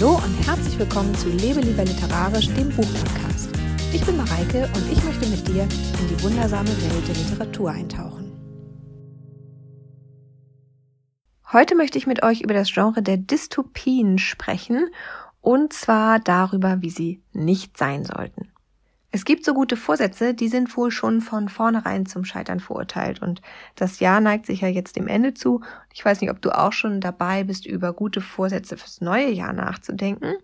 Hallo und herzlich willkommen zu Lebe lieber literarisch, dem Buchpodcast. Ich bin Mareike und ich möchte mit dir in die wundersame Welt der Literatur eintauchen. Heute möchte ich mit euch über das Genre der Dystopien sprechen und zwar darüber, wie sie nicht sein sollten. Es gibt so gute Vorsätze, die sind wohl schon von vornherein zum Scheitern verurteilt. Und das Jahr neigt sich ja jetzt dem Ende zu. Ich weiß nicht, ob du auch schon dabei bist, über gute Vorsätze fürs neue Jahr nachzudenken.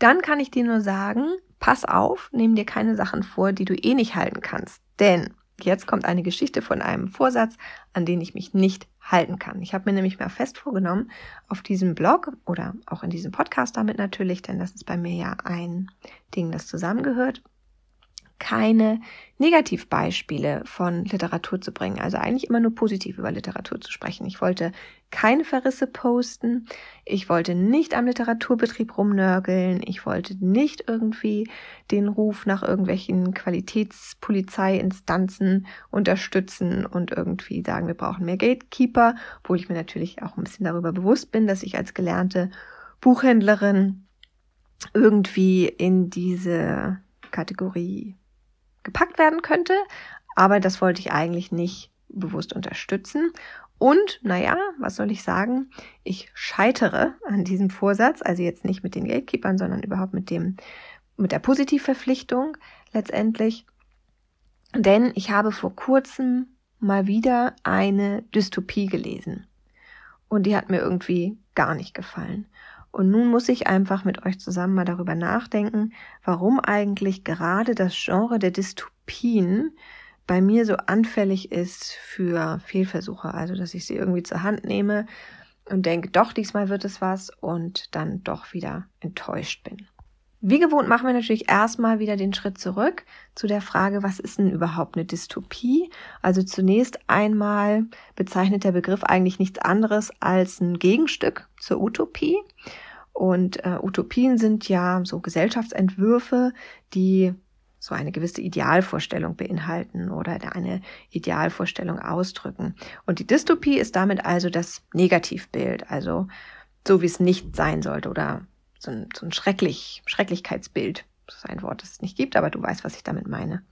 Dann kann ich dir nur sagen, pass auf, nimm dir keine Sachen vor, die du eh nicht halten kannst. Denn jetzt kommt eine Geschichte von einem Vorsatz, an den ich mich nicht halten kann. Ich habe mir nämlich mal fest vorgenommen, auf diesem Blog oder auch in diesem Podcast damit natürlich, denn das ist bei mir ja ein Ding, das zusammengehört, keine Negativbeispiele von Literatur zu bringen, also eigentlich immer nur positiv über Literatur zu sprechen. Ich wollte keine Verrisse posten, ich wollte nicht am Literaturbetrieb rumnörgeln, ich wollte nicht irgendwie den Ruf nach irgendwelchen Qualitätspolizeiinstanzen unterstützen und irgendwie sagen, wir brauchen mehr Gatekeeper, obwohl ich mir natürlich auch ein bisschen darüber bewusst bin, dass ich als gelernte Buchhändlerin irgendwie in diese Kategorie gepackt werden könnte, aber das wollte ich eigentlich nicht bewusst unterstützen. Und, naja, was soll ich sagen? Ich scheitere an diesem Vorsatz, also jetzt nicht mit den Gatekeepern, sondern überhaupt mit dem, mit der Positivverpflichtung letztendlich. Denn ich habe vor kurzem mal wieder eine Dystopie gelesen. Und die hat mir irgendwie gar nicht gefallen. Und nun muss ich einfach mit euch zusammen mal darüber nachdenken, warum eigentlich gerade das Genre der Dystopien bei mir so anfällig ist für Fehlversuche. Also, dass ich sie irgendwie zur Hand nehme und denke, doch, diesmal wird es was und dann doch wieder enttäuscht bin. Wie gewohnt machen wir natürlich erstmal wieder den Schritt zurück zu der Frage, was ist denn überhaupt eine Dystopie? Also zunächst einmal bezeichnet der Begriff eigentlich nichts anderes als ein Gegenstück zur Utopie. Und äh, Utopien sind ja so Gesellschaftsentwürfe, die so eine gewisse Idealvorstellung beinhalten oder eine Idealvorstellung ausdrücken. Und die Dystopie ist damit also das Negativbild, also so wie es nicht sein sollte oder so ein, so ein schrecklich, Schrecklichkeitsbild. Das ist ein Wort, das es nicht gibt, aber du weißt, was ich damit meine.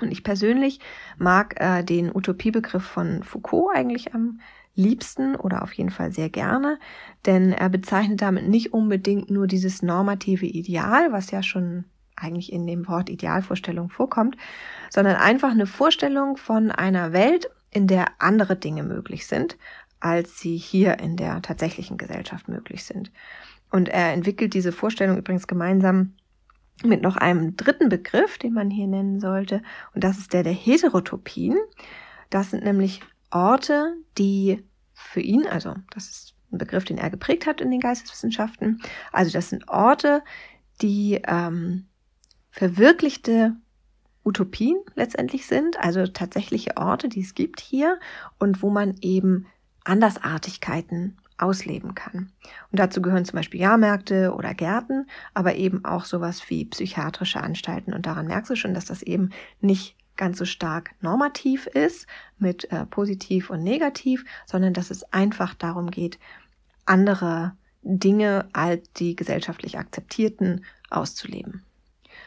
Und ich persönlich mag äh, den Utopiebegriff von Foucault eigentlich am liebsten oder auf jeden Fall sehr gerne, denn er bezeichnet damit nicht unbedingt nur dieses normative Ideal, was ja schon eigentlich in dem Wort Idealvorstellung vorkommt, sondern einfach eine Vorstellung von einer Welt, in der andere Dinge möglich sind, als sie hier in der tatsächlichen Gesellschaft möglich sind. Und er entwickelt diese Vorstellung übrigens gemeinsam mit noch einem dritten Begriff, den man hier nennen sollte, und das ist der der Heterotopien. Das sind nämlich Orte, die für ihn, also das ist ein Begriff, den er geprägt hat in den Geisteswissenschaften, also das sind Orte, die ähm, verwirklichte Utopien letztendlich sind, also tatsächliche Orte, die es gibt hier und wo man eben Andersartigkeiten ausleben kann. Und dazu gehören zum Beispiel Jahrmärkte oder Gärten, aber eben auch sowas wie psychiatrische Anstalten. Und daran merkst du schon, dass das eben nicht ganz so stark normativ ist mit äh, positiv und negativ, sondern dass es einfach darum geht, andere Dinge als die gesellschaftlich akzeptierten auszuleben.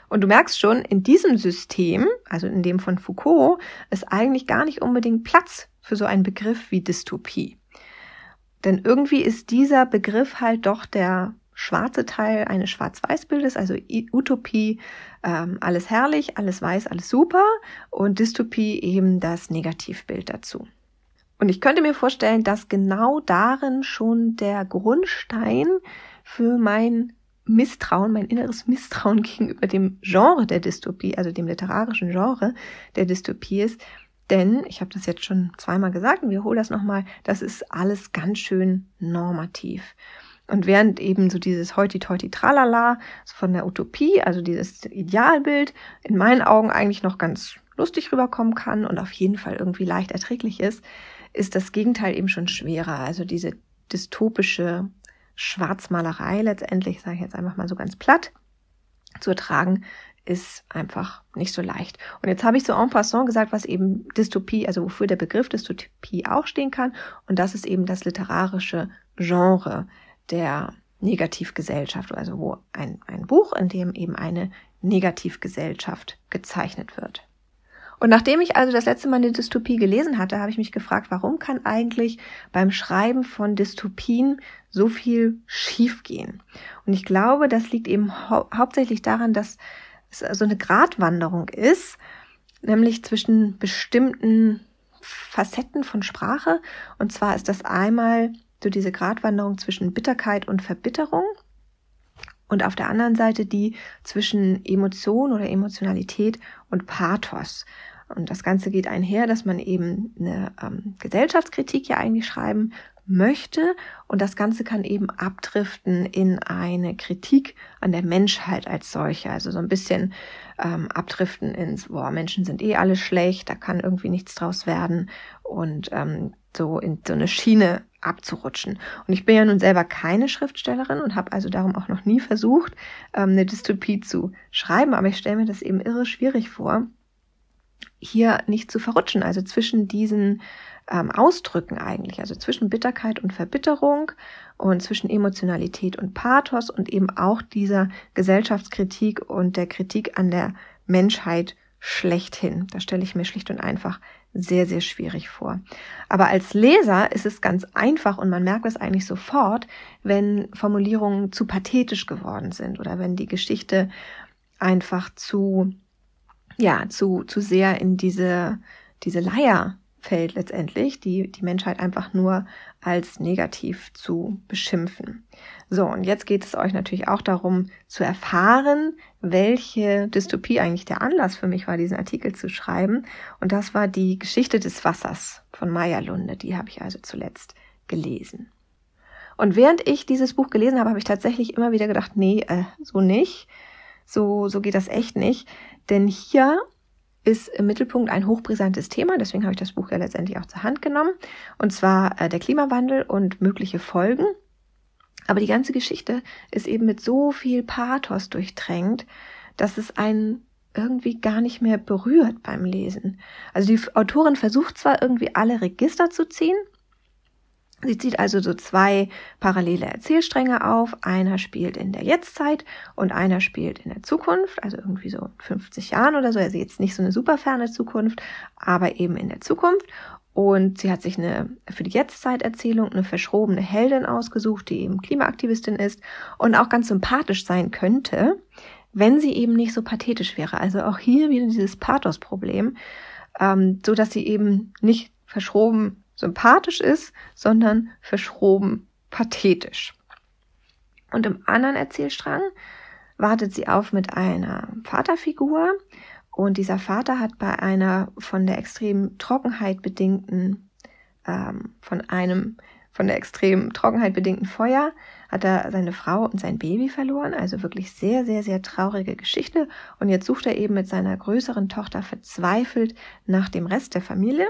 Und du merkst schon, in diesem System, also in dem von Foucault, ist eigentlich gar nicht unbedingt Platz für so einen Begriff wie Dystopie. Denn irgendwie ist dieser Begriff halt doch der schwarze Teil eines Schwarz-Weiß-Bildes, also Utopie, ähm, alles herrlich, alles weiß, alles super und Dystopie eben das Negativbild dazu. Und ich könnte mir vorstellen, dass genau darin schon der Grundstein für mein Misstrauen, mein inneres Misstrauen gegenüber dem Genre der Dystopie, also dem literarischen Genre der Dystopie ist. Denn, ich habe das jetzt schon zweimal gesagt und wiederhole das nochmal, das ist alles ganz schön normativ. Und während eben so dieses Heuti-Teuti-Tralala von der Utopie, also dieses Idealbild, in meinen Augen eigentlich noch ganz lustig rüberkommen kann und auf jeden Fall irgendwie leicht erträglich ist, ist das Gegenteil eben schon schwerer. Also diese dystopische Schwarzmalerei letztendlich, sage ich jetzt einfach mal so ganz platt, zu ertragen, ist einfach nicht so leicht. Und jetzt habe ich so en passant gesagt, was eben Dystopie, also wofür der Begriff Dystopie auch stehen kann. Und das ist eben das literarische Genre der Negativgesellschaft, also wo ein, ein Buch, in dem eben eine Negativgesellschaft gezeichnet wird. Und nachdem ich also das letzte Mal eine Dystopie gelesen hatte, habe ich mich gefragt, warum kann eigentlich beim Schreiben von Dystopien so viel schiefgehen? Und ich glaube, das liegt eben hau hauptsächlich daran, dass es so eine Gratwanderung ist, nämlich zwischen bestimmten Facetten von Sprache. Und zwar ist das einmal so diese Gratwanderung zwischen Bitterkeit und Verbitterung und auf der anderen Seite die zwischen Emotion oder Emotionalität und Pathos. Und das Ganze geht einher, dass man eben eine ähm, Gesellschaftskritik ja eigentlich schreiben möchte. Und das Ganze kann eben abdriften in eine Kritik an der Menschheit als solche. Also so ein bisschen ähm, abdriften ins, boah, Menschen sind eh alle schlecht, da kann irgendwie nichts draus werden. Und ähm, so in so eine Schiene abzurutschen. Und ich bin ja nun selber keine Schriftstellerin und habe also darum auch noch nie versucht, ähm, eine Dystopie zu schreiben. Aber ich stelle mir das eben irre schwierig vor, hier nicht zu verrutschen, also zwischen diesen ähm, Ausdrücken eigentlich, also zwischen Bitterkeit und Verbitterung und zwischen Emotionalität und Pathos und eben auch dieser Gesellschaftskritik und der Kritik an der Menschheit schlechthin. Das stelle ich mir schlicht und einfach sehr, sehr schwierig vor. Aber als Leser ist es ganz einfach und man merkt es eigentlich sofort, wenn Formulierungen zu pathetisch geworden sind oder wenn die Geschichte einfach zu ja, zu, zu sehr in diese, diese Leier fällt letztendlich, die, die Menschheit einfach nur als negativ zu beschimpfen. So, und jetzt geht es euch natürlich auch darum zu erfahren, welche Dystopie eigentlich der Anlass für mich war, diesen Artikel zu schreiben. Und das war die Geschichte des Wassers von Maya Lunde. Die habe ich also zuletzt gelesen. Und während ich dieses Buch gelesen habe, habe ich tatsächlich immer wieder gedacht, nee, äh, so nicht. So, so geht das echt nicht. Denn hier ist im Mittelpunkt ein hochbrisantes Thema, deswegen habe ich das Buch ja letztendlich auch zur Hand genommen, und zwar äh, der Klimawandel und mögliche Folgen. Aber die ganze Geschichte ist eben mit so viel Pathos durchtränkt, dass es einen irgendwie gar nicht mehr berührt beim Lesen. Also die Autorin versucht zwar irgendwie alle Register zu ziehen, Sie zieht also so zwei parallele Erzählstränge auf. Einer spielt in der Jetztzeit und einer spielt in der Zukunft, also irgendwie so 50 Jahren oder so. Also jetzt nicht so eine super ferne Zukunft, aber eben in der Zukunft. Und sie hat sich eine für die Jetztzeiterzählung eine verschrobene Heldin ausgesucht, die eben Klimaaktivistin ist und auch ganz sympathisch sein könnte, wenn sie eben nicht so pathetisch wäre. Also auch hier wieder dieses Pathos-Problem, ähm, so dass sie eben nicht verschroben sympathisch ist, sondern verschroben pathetisch. Und im anderen Erzählstrang wartet sie auf mit einer Vaterfigur und dieser Vater hat bei einer von der extremen Trockenheit bedingten, ähm, von einem von der extremen Trockenheit bedingten Feuer hat er seine Frau und sein Baby verloren. Also wirklich sehr, sehr, sehr traurige Geschichte. Und jetzt sucht er eben mit seiner größeren Tochter verzweifelt nach dem Rest der Familie.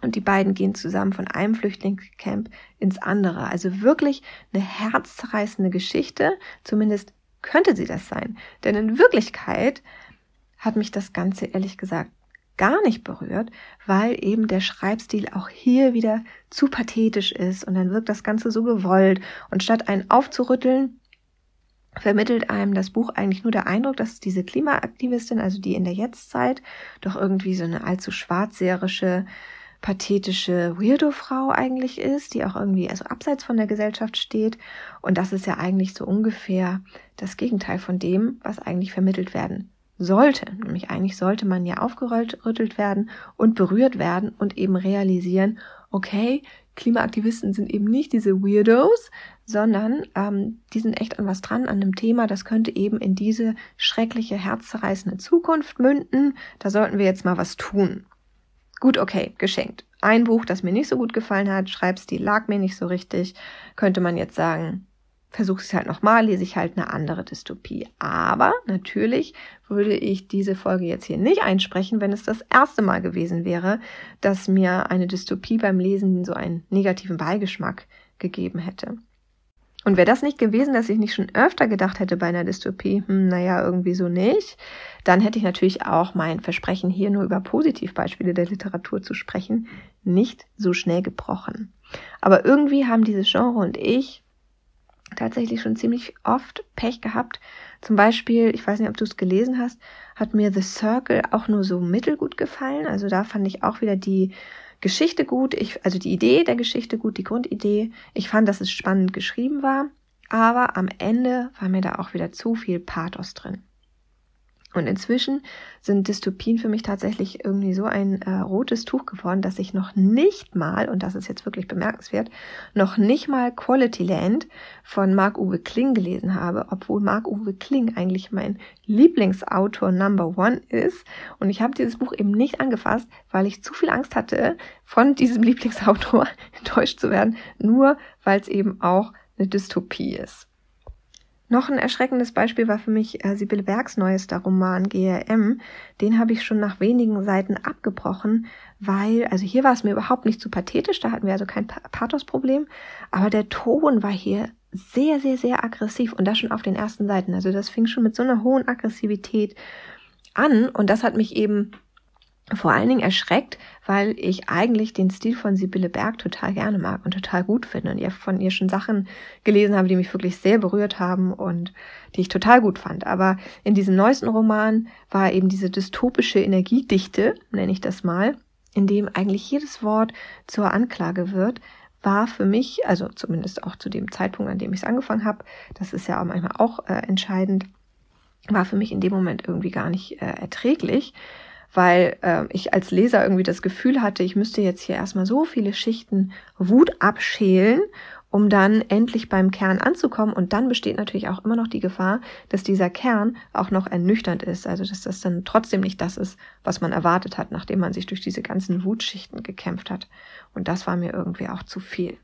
Und die beiden gehen zusammen von einem Flüchtlingscamp ins andere. Also wirklich eine herzzerreißende Geschichte. Zumindest könnte sie das sein. Denn in Wirklichkeit hat mich das Ganze ehrlich gesagt gar nicht berührt, weil eben der Schreibstil auch hier wieder zu pathetisch ist und dann wirkt das Ganze so gewollt und statt einen aufzurütteln, vermittelt einem das Buch eigentlich nur der Eindruck, dass diese Klimaaktivistin, also die in der Jetztzeit, doch irgendwie so eine allzu schwarzseherische pathetische Weirdo-Frau eigentlich ist, die auch irgendwie also abseits von der Gesellschaft steht. Und das ist ja eigentlich so ungefähr das Gegenteil von dem, was eigentlich vermittelt werden sollte. Nämlich eigentlich sollte man ja aufgerüttelt werden und berührt werden und eben realisieren, okay, Klimaaktivisten sind eben nicht diese Weirdos, sondern ähm, die sind echt an was dran, an einem Thema, das könnte eben in diese schreckliche, herzzerreißende Zukunft münden. Da sollten wir jetzt mal was tun. Gut, okay, geschenkt. Ein Buch, das mir nicht so gut gefallen hat, Schreibstil lag mir nicht so richtig, könnte man jetzt sagen, versuche es halt nochmal, lese ich halt eine andere Dystopie. Aber natürlich würde ich diese Folge jetzt hier nicht einsprechen, wenn es das erste Mal gewesen wäre, dass mir eine Dystopie beim Lesen so einen negativen Beigeschmack gegeben hätte. Und wäre das nicht gewesen, dass ich nicht schon öfter gedacht hätte bei einer Dystopie, hm, naja, irgendwie so nicht, dann hätte ich natürlich auch mein Versprechen, hier nur über Positivbeispiele der Literatur zu sprechen, nicht so schnell gebrochen. Aber irgendwie haben dieses Genre und ich tatsächlich schon ziemlich oft Pech gehabt. Zum Beispiel, ich weiß nicht, ob du es gelesen hast, hat mir The Circle auch nur so mittelgut gefallen. Also da fand ich auch wieder die Geschichte gut, ich, also die Idee der Geschichte gut, die Grundidee. Ich fand, dass es spannend geschrieben war, aber am Ende war mir da auch wieder zu viel Pathos drin. Und inzwischen sind Dystopien für mich tatsächlich irgendwie so ein äh, rotes Tuch geworden, dass ich noch nicht mal, und das ist jetzt wirklich bemerkenswert, noch nicht mal Quality Land von Marc-Uwe Kling gelesen habe, obwohl Marc-Uwe Kling eigentlich mein Lieblingsautor Number One ist. Und ich habe dieses Buch eben nicht angefasst, weil ich zu viel Angst hatte, von diesem Lieblingsautor enttäuscht zu werden, nur weil es eben auch eine Dystopie ist. Noch ein erschreckendes Beispiel war für mich äh, Sibylle Bergs neuester Roman GRM. Den habe ich schon nach wenigen Seiten abgebrochen, weil, also hier war es mir überhaupt nicht zu pathetisch, da hatten wir also kein Pathosproblem, aber der Ton war hier sehr, sehr, sehr aggressiv und das schon auf den ersten Seiten. Also das fing schon mit so einer hohen Aggressivität an und das hat mich eben vor allen Dingen erschreckt, weil ich eigentlich den Stil von Sibylle Berg total gerne mag und total gut finde und ihr von ihr schon Sachen gelesen habe, die mich wirklich sehr berührt haben und die ich total gut fand. Aber in diesem neuesten Roman war eben diese dystopische Energiedichte, nenne ich das mal, in dem eigentlich jedes Wort zur Anklage wird, war für mich, also zumindest auch zu dem Zeitpunkt, an dem ich es angefangen habe, das ist ja auch manchmal auch äh, entscheidend, war für mich in dem Moment irgendwie gar nicht äh, erträglich weil äh, ich als Leser irgendwie das Gefühl hatte, ich müsste jetzt hier erstmal so viele Schichten Wut abschälen, um dann endlich beim Kern anzukommen. Und dann besteht natürlich auch immer noch die Gefahr, dass dieser Kern auch noch ernüchternd ist. Also dass das dann trotzdem nicht das ist, was man erwartet hat, nachdem man sich durch diese ganzen Wutschichten gekämpft hat. Und das war mir irgendwie auch zu viel.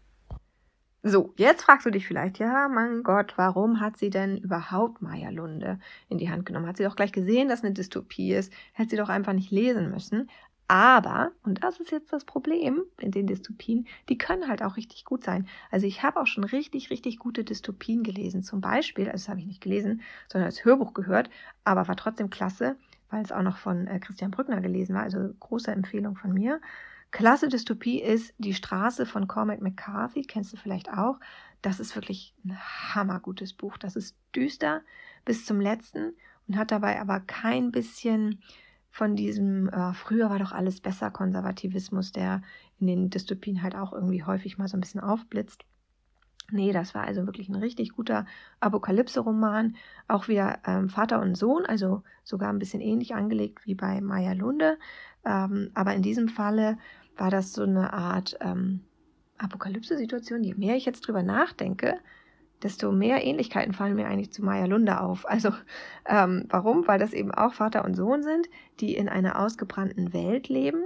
So, jetzt fragst du dich vielleicht, ja, mein Gott, warum hat sie denn überhaupt Maya Lunde in die Hand genommen? Hat sie doch gleich gesehen, dass eine Dystopie ist, hätte sie doch einfach nicht lesen müssen. Aber, und das ist jetzt das Problem in den Dystopien, die können halt auch richtig gut sein. Also ich habe auch schon richtig, richtig gute Dystopien gelesen. Zum Beispiel, also das habe ich nicht gelesen, sondern als Hörbuch gehört, aber war trotzdem klasse, weil es auch noch von äh, Christian Brückner gelesen war. Also große Empfehlung von mir. Klasse Dystopie ist Die Straße von Cormac McCarthy, kennst du vielleicht auch. Das ist wirklich ein hammergutes Buch. Das ist düster bis zum letzten und hat dabei aber kein bisschen von diesem äh, früher war doch alles besser Konservativismus, der in den Dystopien halt auch irgendwie häufig mal so ein bisschen aufblitzt. Nee, das war also wirklich ein richtig guter Apokalypse-Roman. Auch wieder ähm, Vater und Sohn, also sogar ein bisschen ähnlich angelegt wie bei Maya Lunde. Ähm, aber in diesem Falle war das so eine Art ähm, Apokalypse-Situation. Je mehr ich jetzt drüber nachdenke, desto mehr Ähnlichkeiten fallen mir eigentlich zu Maya Lunde auf. Also ähm, warum? Weil das eben auch Vater und Sohn sind, die in einer ausgebrannten Welt leben.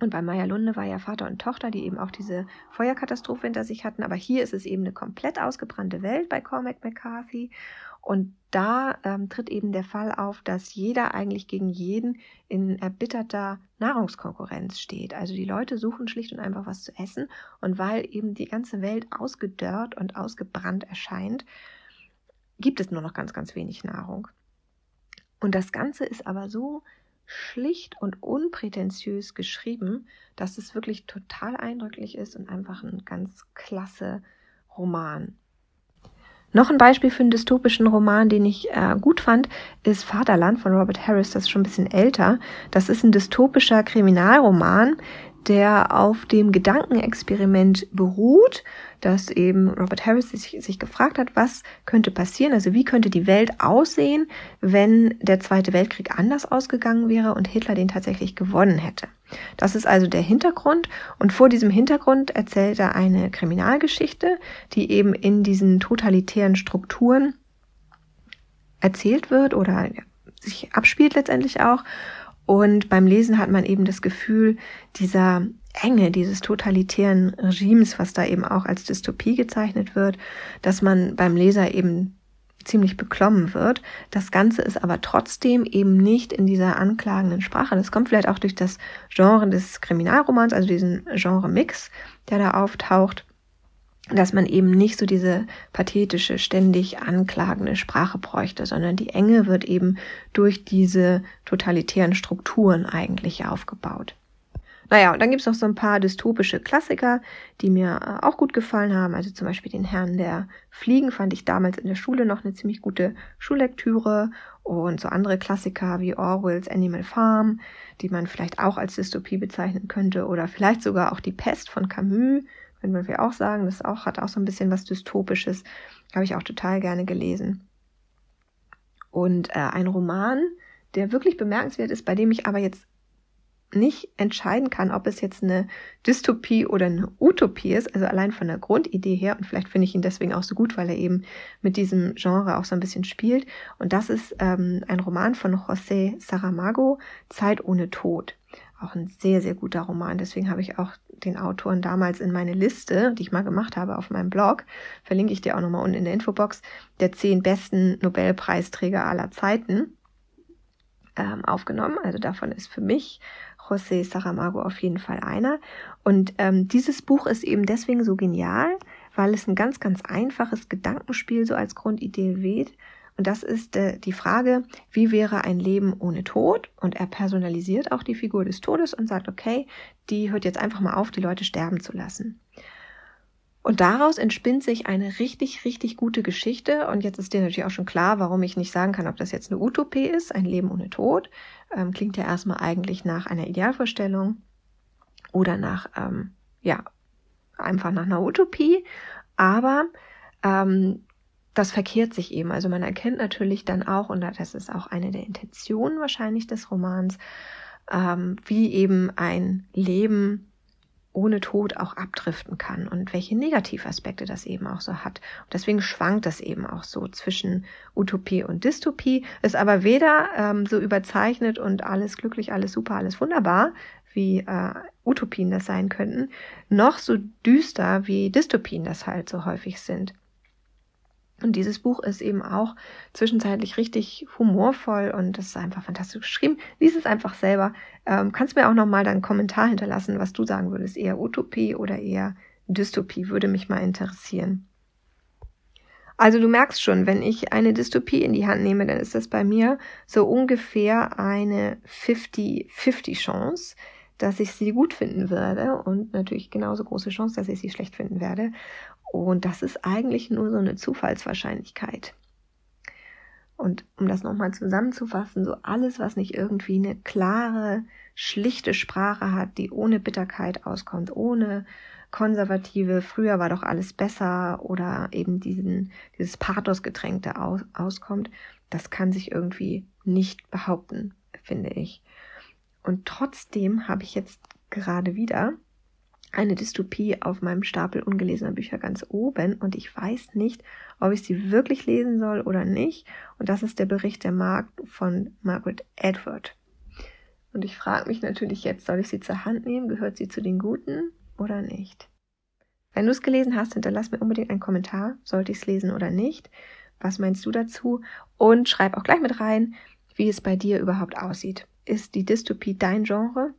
Und bei Maya Lunde war ja Vater und Tochter, die eben auch diese Feuerkatastrophe hinter sich hatten. Aber hier ist es eben eine komplett ausgebrannte Welt bei Cormac McCarthy. Und da ähm, tritt eben der Fall auf, dass jeder eigentlich gegen jeden in erbitterter Nahrungskonkurrenz steht. Also die Leute suchen schlicht und einfach was zu essen. Und weil eben die ganze Welt ausgedörrt und ausgebrannt erscheint, gibt es nur noch ganz, ganz wenig Nahrung. Und das Ganze ist aber so schlicht und unprätentiös geschrieben, dass es wirklich total eindrücklich ist und einfach ein ganz klasse Roman. Noch ein Beispiel für einen dystopischen Roman, den ich äh, gut fand, ist Vaterland von Robert Harris. Das ist schon ein bisschen älter. Das ist ein dystopischer Kriminalroman, der auf dem Gedankenexperiment beruht, dass eben Robert Harris sich, sich, gefragt hat, was könnte passieren, also wie könnte die Welt aussehen, wenn der Zweite Weltkrieg anders ausgegangen wäre und Hitler den tatsächlich gewonnen hätte. Das ist also der Hintergrund und vor diesem Hintergrund erzählt er eine Kriminalgeschichte, die eben in diesen totalitären Strukturen erzählt wird oder sich abspielt letztendlich auch. Und beim Lesen hat man eben das Gefühl dieser Enge dieses totalitären Regimes, was da eben auch als Dystopie gezeichnet wird, dass man beim Leser eben ziemlich beklommen wird. Das Ganze ist aber trotzdem eben nicht in dieser anklagenden Sprache. Das kommt vielleicht auch durch das Genre des Kriminalromans, also diesen Genre-Mix, der da auftaucht, dass man eben nicht so diese pathetische, ständig anklagende Sprache bräuchte, sondern die Enge wird eben durch diese totalitären Strukturen eigentlich aufgebaut. Naja, und dann gibt's noch so ein paar dystopische Klassiker, die mir äh, auch gut gefallen haben. Also zum Beispiel den Herrn der Fliegen fand ich damals in der Schule noch eine ziemlich gute Schullektüre. Und so andere Klassiker wie Orwells Animal Farm, die man vielleicht auch als Dystopie bezeichnen könnte. Oder vielleicht sogar auch Die Pest von Camus, könnte man auch sagen. Das auch, hat auch so ein bisschen was Dystopisches. Habe ich auch total gerne gelesen. Und äh, ein Roman, der wirklich bemerkenswert ist, bei dem ich aber jetzt nicht entscheiden kann, ob es jetzt eine Dystopie oder eine Utopie ist, also allein von der Grundidee her. Und vielleicht finde ich ihn deswegen auch so gut, weil er eben mit diesem Genre auch so ein bisschen spielt. Und das ist ähm, ein Roman von José Saramago, Zeit ohne Tod. Auch ein sehr, sehr guter Roman. Deswegen habe ich auch den Autoren damals in meine Liste, die ich mal gemacht habe auf meinem Blog, verlinke ich dir auch nochmal unten in der Infobox, der zehn besten Nobelpreisträger aller Zeiten ähm, aufgenommen. Also davon ist für mich José Saramago auf jeden Fall einer. Und ähm, dieses Buch ist eben deswegen so genial, weil es ein ganz, ganz einfaches Gedankenspiel so als Grundidee weht. Und das ist äh, die Frage, wie wäre ein Leben ohne Tod? Und er personalisiert auch die Figur des Todes und sagt, okay, die hört jetzt einfach mal auf, die Leute sterben zu lassen. Und daraus entspinnt sich eine richtig, richtig gute Geschichte. Und jetzt ist dir natürlich auch schon klar, warum ich nicht sagen kann, ob das jetzt eine Utopie ist, ein Leben ohne Tod. Ähm, klingt ja erstmal eigentlich nach einer Idealvorstellung oder nach, ähm, ja, einfach nach einer Utopie. Aber ähm, das verkehrt sich eben. Also man erkennt natürlich dann auch, und das ist auch eine der Intentionen wahrscheinlich des Romans, ähm, wie eben ein Leben ohne Tod auch abdriften kann und welche Negativaspekte das eben auch so hat. Und deswegen schwankt das eben auch so zwischen Utopie und Dystopie, ist aber weder ähm, so überzeichnet und alles glücklich, alles super, alles wunderbar, wie äh, Utopien das sein könnten, noch so düster, wie Dystopien das halt so häufig sind. Und dieses Buch ist eben auch zwischenzeitlich richtig humorvoll und das ist einfach fantastisch geschrieben. Lies es einfach selber. Ähm, kannst mir auch nochmal deinen Kommentar hinterlassen, was du sagen würdest. Eher Utopie oder eher Dystopie, würde mich mal interessieren. Also du merkst schon, wenn ich eine Dystopie in die Hand nehme, dann ist das bei mir so ungefähr eine 50-50 Chance, dass ich sie gut finden werde und natürlich genauso große Chance, dass ich sie schlecht finden werde. Und das ist eigentlich nur so eine Zufallswahrscheinlichkeit. Und um das nochmal zusammenzufassen, so alles, was nicht irgendwie eine klare, schlichte Sprache hat, die ohne Bitterkeit auskommt, ohne konservative, früher war doch alles besser oder eben diesen, dieses Pathosgetränkte aus, auskommt, das kann sich irgendwie nicht behaupten, finde ich. Und trotzdem habe ich jetzt gerade wieder eine Dystopie auf meinem Stapel ungelesener Bücher ganz oben und ich weiß nicht, ob ich sie wirklich lesen soll oder nicht. Und das ist der Bericht der Markt von Margaret Edward. Und ich frage mich natürlich jetzt, soll ich sie zur Hand nehmen? Gehört sie zu den Guten oder nicht? Wenn du es gelesen hast, hinterlass mir unbedingt einen Kommentar. Sollte ich es lesen oder nicht? Was meinst du dazu? Und schreib auch gleich mit rein, wie es bei dir überhaupt aussieht. Ist die Dystopie dein Genre?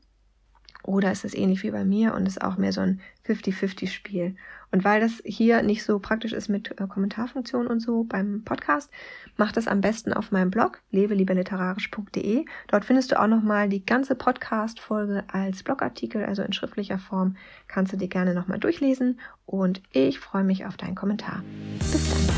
Oder ist es ähnlich wie bei mir und ist auch mehr so ein 50-50-Spiel? Und weil das hier nicht so praktisch ist mit äh, Kommentarfunktion und so beim Podcast, mach das am besten auf meinem Blog levelieberliterarisch.de. Dort findest du auch nochmal die ganze Podcast-Folge als Blogartikel, also in schriftlicher Form. Kannst du dir gerne nochmal durchlesen und ich freue mich auf deinen Kommentar. Bis dann.